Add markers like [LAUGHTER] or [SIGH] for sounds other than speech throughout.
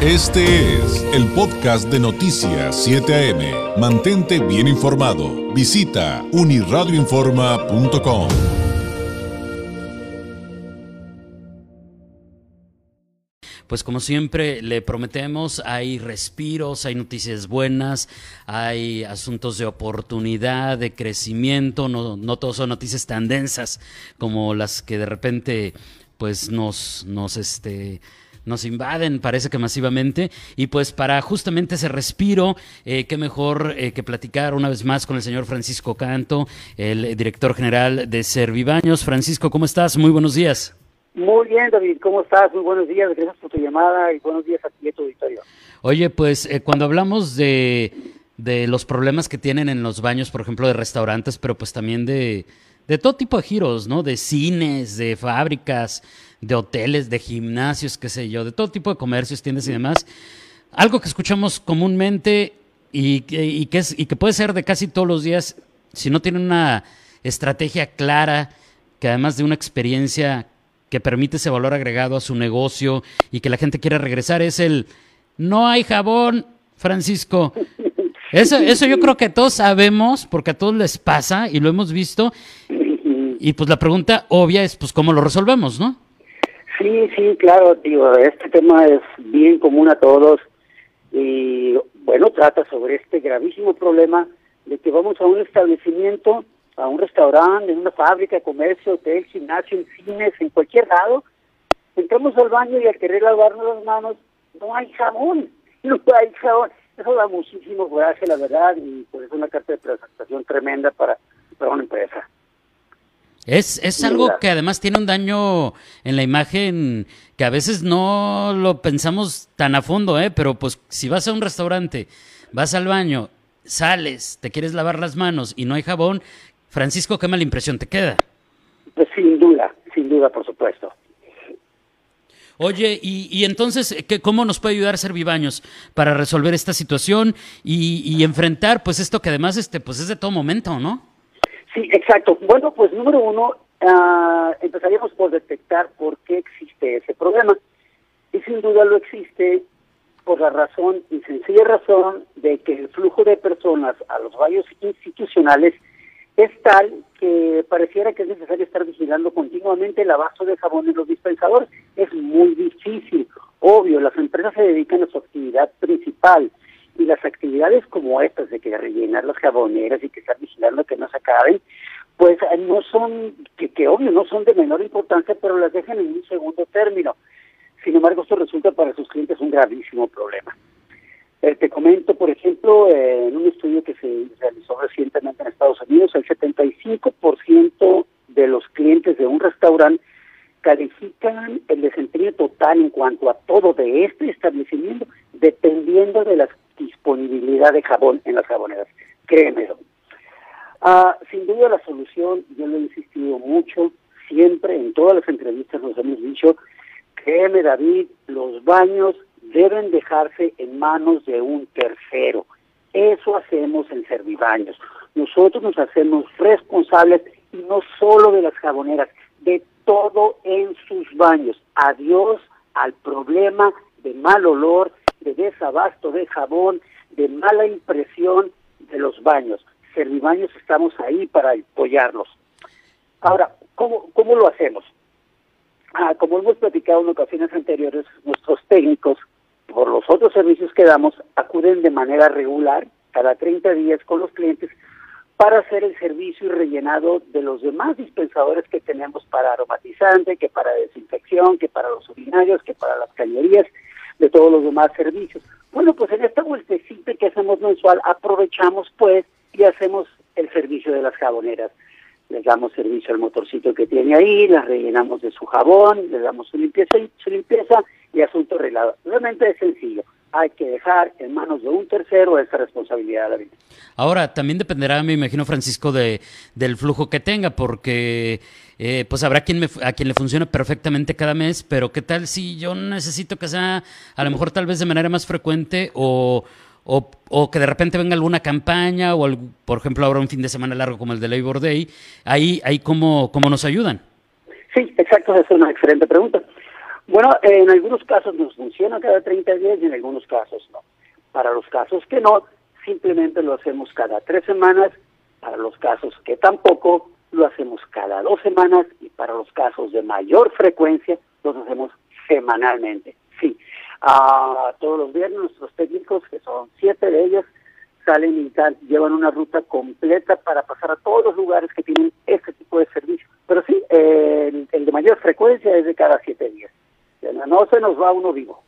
Este es el podcast de Noticias 7 AM. Mantente bien informado. Visita uniradioinforma.com. Pues como siempre le prometemos, hay respiros, hay noticias buenas, hay asuntos de oportunidad, de crecimiento, no, no todos son noticias tan densas como las que de repente pues nos, nos este nos invaden, parece que masivamente, y pues para justamente ese respiro, eh, qué mejor eh, que platicar una vez más con el señor Francisco Canto, el director general de Servibaños. Francisco, ¿cómo estás? Muy buenos días. Muy bien, David, ¿cómo estás? Muy buenos días, gracias por tu llamada y buenos días a ti y a tu auditorio. Oye, pues eh, cuando hablamos de, de los problemas que tienen en los baños, por ejemplo, de restaurantes, pero pues también de, de todo tipo de giros, ¿no? De cines, de fábricas, de hoteles, de gimnasios, qué sé yo, de todo tipo de comercios, tiendas y demás. Algo que escuchamos comúnmente y, y, que, es, y que puede ser de casi todos los días, si no tiene una estrategia clara, que además de una experiencia que permite ese valor agregado a su negocio y que la gente quiera regresar, es el no hay jabón, Francisco. [LAUGHS] Eso, eso yo creo que todos sabemos, porque a todos les pasa y lo hemos visto. Y pues la pregunta obvia es, pues, ¿cómo lo resolvemos, no? Sí, sí, claro, digo, este tema es bien común a todos y bueno, trata sobre este gravísimo problema de que vamos a un establecimiento, a un restaurante, en una fábrica, comercio, hotel, gimnasio, en cines, en cualquier lado, entramos al baño y al querer lavarnos las manos, no hay jabón, [LAUGHS] no hay jabón. Eso da muchísimo coraje, la verdad, y por eso es una carta de presentación tremenda para, para una empresa. Es, es algo que además tiene un daño en la imagen que a veces no lo pensamos tan a fondo, ¿eh? Pero pues si vas a un restaurante, vas al baño, sales, te quieres lavar las manos y no hay jabón, Francisco, qué mala impresión te queda. Pues sin duda, sin duda, por supuesto. Oye, y, y entonces, ¿qué, ¿cómo nos puede ayudar Servibaños para resolver esta situación y, y enfrentar pues esto que además este pues es de todo momento, ¿no? Exacto. Bueno, pues número uno, uh, empezaríamos por detectar por qué existe ese problema. Y sin duda lo existe por la razón y sencilla razón de que el flujo de personas a los baños institucionales es tal que pareciera que es necesario estar vigilando continuamente el abasto de jabón en los dispensadores. Es muy difícil. Obvio, las empresas se dedican a su actividad principal y las actividades como estas de que rellenar las jaboneras y que estar vigilando que no se acaben, pues no son, que, que obvio no son de menor importancia, pero las dejan en un segundo término. Sin embargo, esto resulta para sus clientes un gravísimo problema. Eh, te comento, por ejemplo, eh, en un estudio que se realizó recientemente en Estados Unidos, el 75% de los clientes de un restaurante califican el desempeño total en cuanto a todo de este establecimiento, dependiendo de la disponibilidad de jabón en las jaboneras. Créemelo. Ah, sin duda la solución, yo lo he insistido mucho, siempre en todas las entrevistas nos hemos dicho, créeme David, los baños deben dejarse en manos de un tercero. Eso hacemos en Servibaños. Nosotros nos hacemos responsables y no solo de las jaboneras, de todo en sus baños. Adiós al problema de mal olor, de desabasto de jabón, de mala impresión de los baños. Servibaños estamos ahí para apoyarlos. Ahora, ¿cómo, cómo lo hacemos? Ah, como hemos platicado en ocasiones anteriores, nuestros técnicos, por los otros servicios que damos, acuden de manera regular, cada 30 días con los clientes, para hacer el servicio y rellenado de los demás dispensadores que tenemos para aromatizante, que para desinfección, que para los urinarios, que para las cañerías, de todos los demás servicios. Bueno, pues en esta vueltecita que hacemos mensual, aprovechamos pues y hacemos el servicio de las jaboneras. Les damos servicio al motorcito que tiene ahí, las rellenamos de su jabón, les damos su limpieza, su limpieza y asunto arreglado. Realmente es sencillo hay que dejar en manos de un tercero esa responsabilidad de la vida. Ahora, también dependerá, me imagino, Francisco, de, del flujo que tenga, porque eh, pues habrá quien me, a quien le funcione perfectamente cada mes, pero ¿qué tal si yo necesito que sea a lo mejor tal vez de manera más frecuente o, o, o que de repente venga alguna campaña o, por ejemplo, ahora un fin de semana largo como el de Labor Day? Ahí, ahí ¿cómo, cómo nos ayudan? Sí, exacto, esa es una excelente pregunta. Bueno, en algunos casos nos funciona cada 30 días y en algunos casos no. Para los casos que no, simplemente lo hacemos cada tres semanas. Para los casos que tampoco, lo hacemos cada dos semanas. Y para los casos de mayor frecuencia, los hacemos semanalmente. Sí, a todos los viernes nuestros técnicos, que son siete de ellos, salen y tal, llevan una ruta completa para pasar a todos los lugares que tienen este tipo de servicio. Pero sí, el de mayor frecuencia es de cada siete días. No se nos va uno vivo.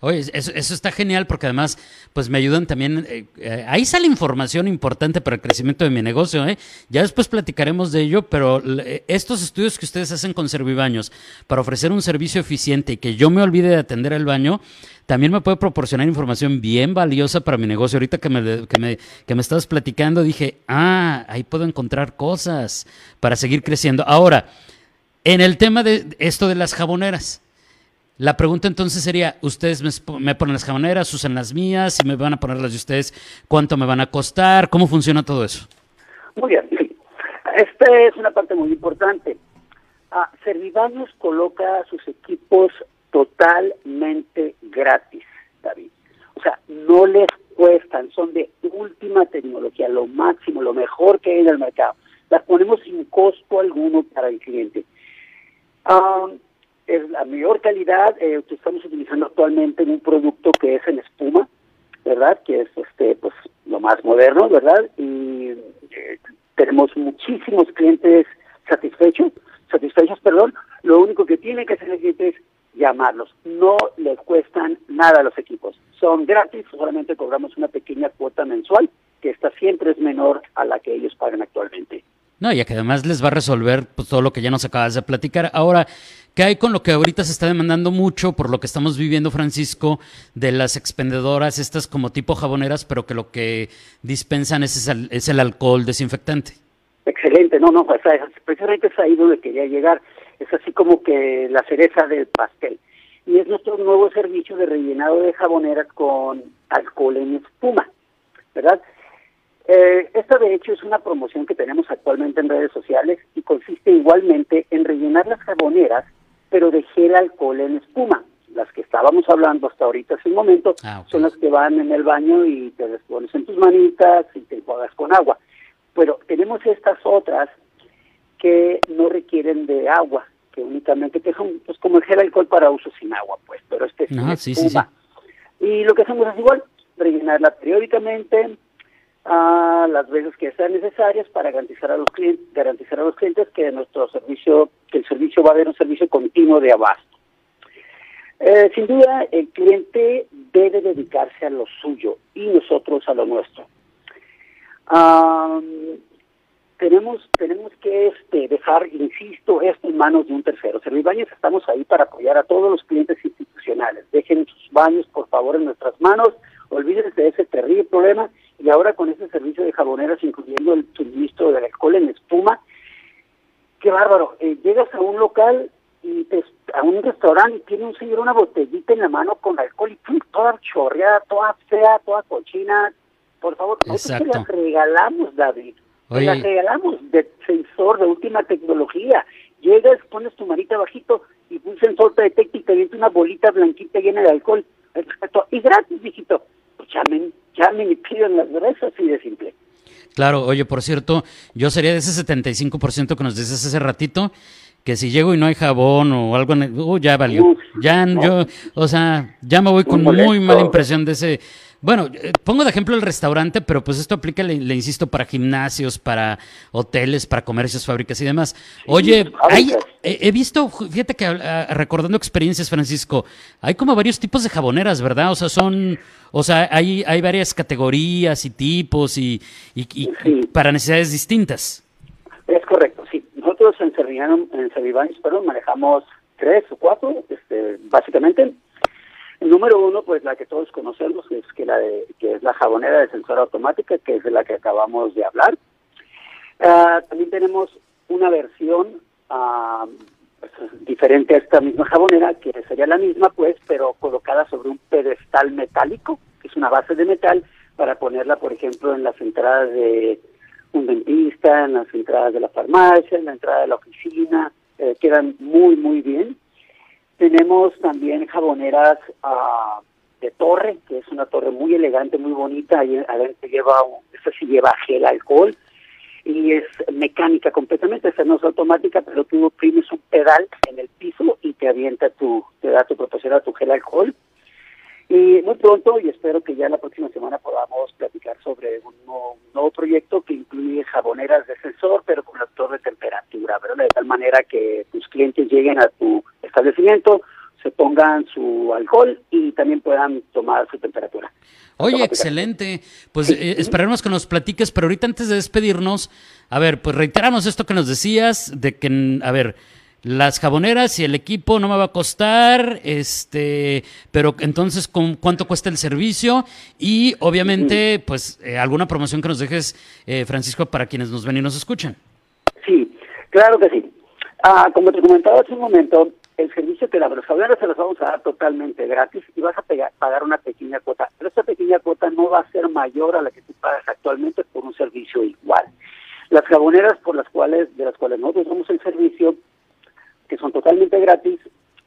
Oye, eso, está genial porque además, pues me ayudan también. Eh, eh, ahí sale información importante para el crecimiento de mi negocio. ¿eh? Ya después platicaremos de ello, pero estos estudios que ustedes hacen con Servibaños para ofrecer un servicio eficiente y que yo me olvide de atender el baño, también me puede proporcionar información bien valiosa para mi negocio. Ahorita que me, que me, que me estabas platicando, dije, ah, ahí puedo encontrar cosas para seguir creciendo. Ahora, en el tema de esto de las jaboneras. La pregunta entonces sería, ustedes me, ponen las jaboneras, usan las mías, si me van a poner las de ustedes, ¿cuánto me van a costar? ¿Cómo funciona todo eso? Muy bien. [CLEARS THROAT] Esta es una parte muy importante. Ah, Servibaños coloca sus equipos totalmente gratis, David. O sea, no les cuestan, son de última tecnología, lo máximo, lo mejor que hay en el mercado. Las ponemos sin costo alguno para el cliente. Ah, es la mayor calidad eh, que estamos utilizando actualmente en un producto que es en espuma, ¿verdad? Que es este pues lo más moderno, ¿verdad? Y eh, tenemos muchísimos clientes satisfechos, satisfechos, perdón. Lo único que tiene que hacer el cliente es llamarlos. No les cuestan nada los equipos. Son gratis, solamente cobramos una pequeña cuota mensual, que esta siempre es menor a la que ellos pagan actualmente. No, y que además les va a resolver pues, todo lo que ya nos acabas de platicar. Ahora, ¿qué hay con lo que ahorita se está demandando mucho por lo que estamos viviendo, Francisco, de las expendedoras, estas como tipo jaboneras, pero que lo que dispensan es, el, alcohol desinfectante? Excelente, no, no, pues, precisamente es ahí donde quería llegar. Es así como que la cereza del pastel. Y es nuestro nuevo servicio de rellenado de jaboneras con alcohol en espuma, ¿verdad? Eh, esta de hecho es una promoción que tenemos actualmente en redes sociales y consiste igualmente en rellenar las jaboneras, pero de gel alcohol en espuma. Las que estábamos hablando hasta ahorita hace un momento ah, son las que van en el baño y te las pones en tus manitas y te enjuagas con agua. Pero tenemos estas otras que no requieren de agua, que únicamente que son pues como el gel alcohol para uso sin agua, pues, pero este es ah, espuma. Y lo que hacemos es igual, rellenarla periódicamente, a las veces que sean necesarias para garantizar a los clientes, garantizar a los clientes que nuestro servicio, que el servicio va a haber un servicio continuo de abasto. Eh, sin duda, el cliente debe dedicarse a lo suyo y nosotros a lo nuestro. tenemos tenemos que este, dejar, insisto, esto en manos de un tercero. Servibaños estamos ahí para apoyar a todos los clientes institucionales. Dejen sus baños, por favor, en nuestras manos. Olvídense de ese terrible problema y ahora con ese servicio de jaboneras, incluyendo el suministro del alcohol en espuma, qué bárbaro. Eh, llegas a un local y a un restaurante y tiene un señor una botellita en la mano con alcohol y ¡pum! toda chorreada, toda fea, toda cochina. Por favor, nosotros te la regalamos, David. Te la regalamos de sensor de última tecnología. Llegas, pones tu manita bajito y un sensor te detecta y te viene una bolita blanquita llena de alcohol. Y gratis, viejito. Llamen, llamen y piden las gracias, así de simple. Claro, oye, por cierto, yo sería de ese 75% que nos dices hace ratito, que si llego y no hay jabón o algo, uh, ya valió. ya yo, o sea, ya me voy con muy mala impresión de ese bueno, eh, pongo de ejemplo el restaurante, pero pues esto aplica, le, insisto, para gimnasios, para hoteles, para comercios, fábricas y demás. Oye, he visto, fíjate que ah, recordando experiencias, Francisco, hay como varios tipos de jaboneras, ¿verdad? O sea, son, o sea, hay, hay varias categorías y tipos y, y, para necesidades distintas. Nosotros en Servibaños, en perdón, manejamos tres o cuatro, este, básicamente el número uno, pues la que todos conocemos, es que la de, que es la jabonera de sensor automática, que es de la que acabamos de hablar. Ah, también tenemos una versión pues, diferente a esta misma jabonera, que sería la misma, pues, pero colocada sobre un pedestal metálico, que es una base de metal, para ponerla, por ejemplo, en las entradas de un dentista, en las entradas de la farmacia, en la entrada de la oficina, eh, quedan muy, muy bien. Tenemos también jaboneras ah, de torre, que es una torre muy elegante, muy bonita. Ahí adentro lleva, esta sí lleva gel alcohol y es mecánica completamente, esa no es automática, pero tú oprimes un pedal en el piso y te avienta tu, te da tu proporciona tu gel alcohol. Y muy pronto, y espero que ya la próxima semana podamos platicar sobre un nuevo, proyecto que incluye jaboneras de sensor, pero con actor de temperatura, ¿verdad? De tal manera que tus clientes lleguen a tu establecimiento, se pongan su alcohol y también puedan tomar su temperatura. Oye, excelente. Pues eh, esperemos que nos platiques, pero ahorita antes de despedirnos, a ver, pues reiteramos esto que nos decías, de que, a ver, las jaboneras y el equipo no me va a costar, este, pero entonces ¿con cuánto cuesta el servicio y obviamente, pues eh, alguna promoción que nos dejes, eh, Francisco, para quienes nos ven y nos escuchan. Sí, claro que sí. Ah, como te comentaba hace un momento, el servicio que la jaboneras se los vamos a dar totalmente gratis y vas a pagar una pequeña cuota, pero esta pequeña cuota no va a ser mayor a la que tú pagas actualmente por un servicio igual. Las jaboneras por las cuales de las cuales nosotros damos el servicio son totalmente gratis,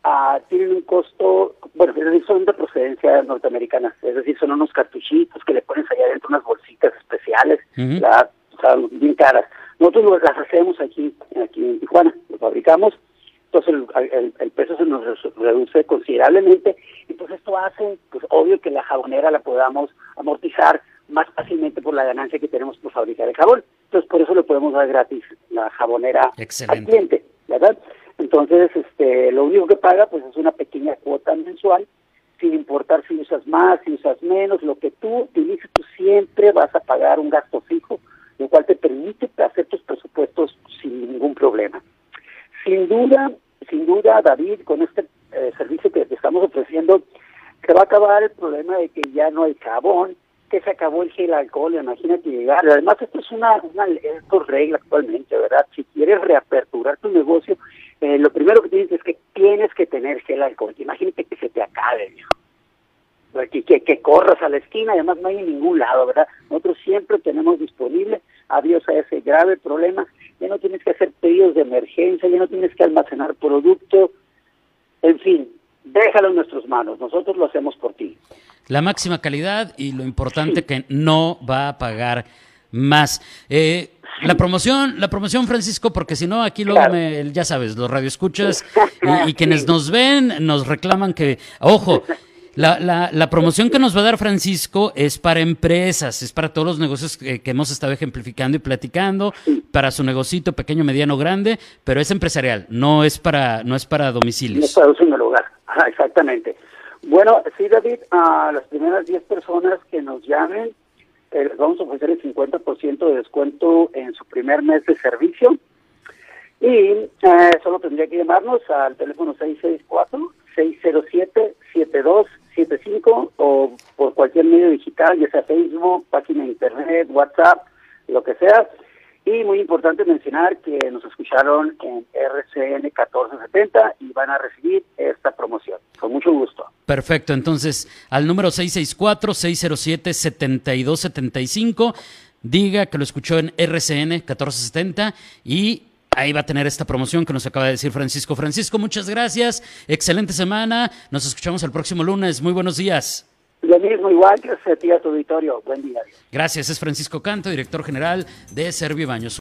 uh, tienen un costo, bueno, es decir, son de procedencia norteamericana, es decir, son unos cartuchitos que le pones allá adentro unas bolsitas especiales, o sea, bien caras. Nosotros las hacemos aquí, aquí en Tijuana, lo fabricamos, entonces el, el, peso se nos reduce considerablemente, y pues esto hace, pues obvio que la jabonera la podamos amortizar más fácilmente por la ganancia que tenemos por fabricar el jabón. Entonces por eso le podemos dar gratis la jabonera al cliente, ¿verdad? Entonces, este, lo único que paga pues es una pequeña cuota mensual, sin importar si usas más, si usas menos, lo que tú utilices, tú siempre vas a pagar un gasto fijo, lo cual te permite hacer tus presupuestos sin ningún problema. Sin duda, sin duda, David, con este eh, servicio que te estamos ofreciendo, se va a acabar el problema de que ya no hay jabón, que se acabó el gel alcohol, imagínate llegar. Además, esto es una, una regla actualmente, ¿verdad? Si quieres reaperturar tu negocio, eh, lo primero que tienes es que tienes que tener gel alcohol. Imagínate que se te acabe, viejo. Que, que, que, corras a la esquina, además no hay en ningún lado, ¿verdad? Nosotros siempre tenemos disponible, adiós a ese grave problema, ya no tienes que hacer pedidos de emergencia, ya no tienes que almacenar producto, en fin, déjalo en nuestras manos, nosotros lo hacemos por ti. La máxima calidad y lo importante que no va a pagar más. Eh, la promoción, la promoción, Francisco, porque si no, aquí luego me, ya sabes, los radioescuchas [LAUGHS] y, y quienes nos ven nos reclaman que, ojo, la, la, la, promoción que nos va a dar Francisco es para empresas, es para todos los negocios que, hemos estado ejemplificando y platicando, para su negocito pequeño, mediano, grande, pero es empresarial, no es para, no es para domicilios. No es para un lugar, exactamente. Bueno, sí, David, a las primeras 10 personas que nos llamen, eh, les vamos a ofrecer el 50% de descuento en su primer mes de servicio. Y eh, solo tendría que llamarnos al teléfono 664-607-7275 o por cualquier medio digital, ya sea Facebook, página de internet, WhatsApp, lo que sea. Y muy importante mencionar que nos escucharon en RCN 1470 y van a recibir esta promoción. Con mucho gusto. Perfecto, entonces al número 664-607-7275, diga que lo escuchó en RCN 1470 y ahí va a tener esta promoción que nos acaba de decir Francisco. Francisco, muchas gracias, excelente semana, nos escuchamos el próximo lunes, muy buenos días. Lo mismo, igual, que a ti, a tu auditorio. Buen día. Gracias, es Francisco Canto, director general de Servio Baños.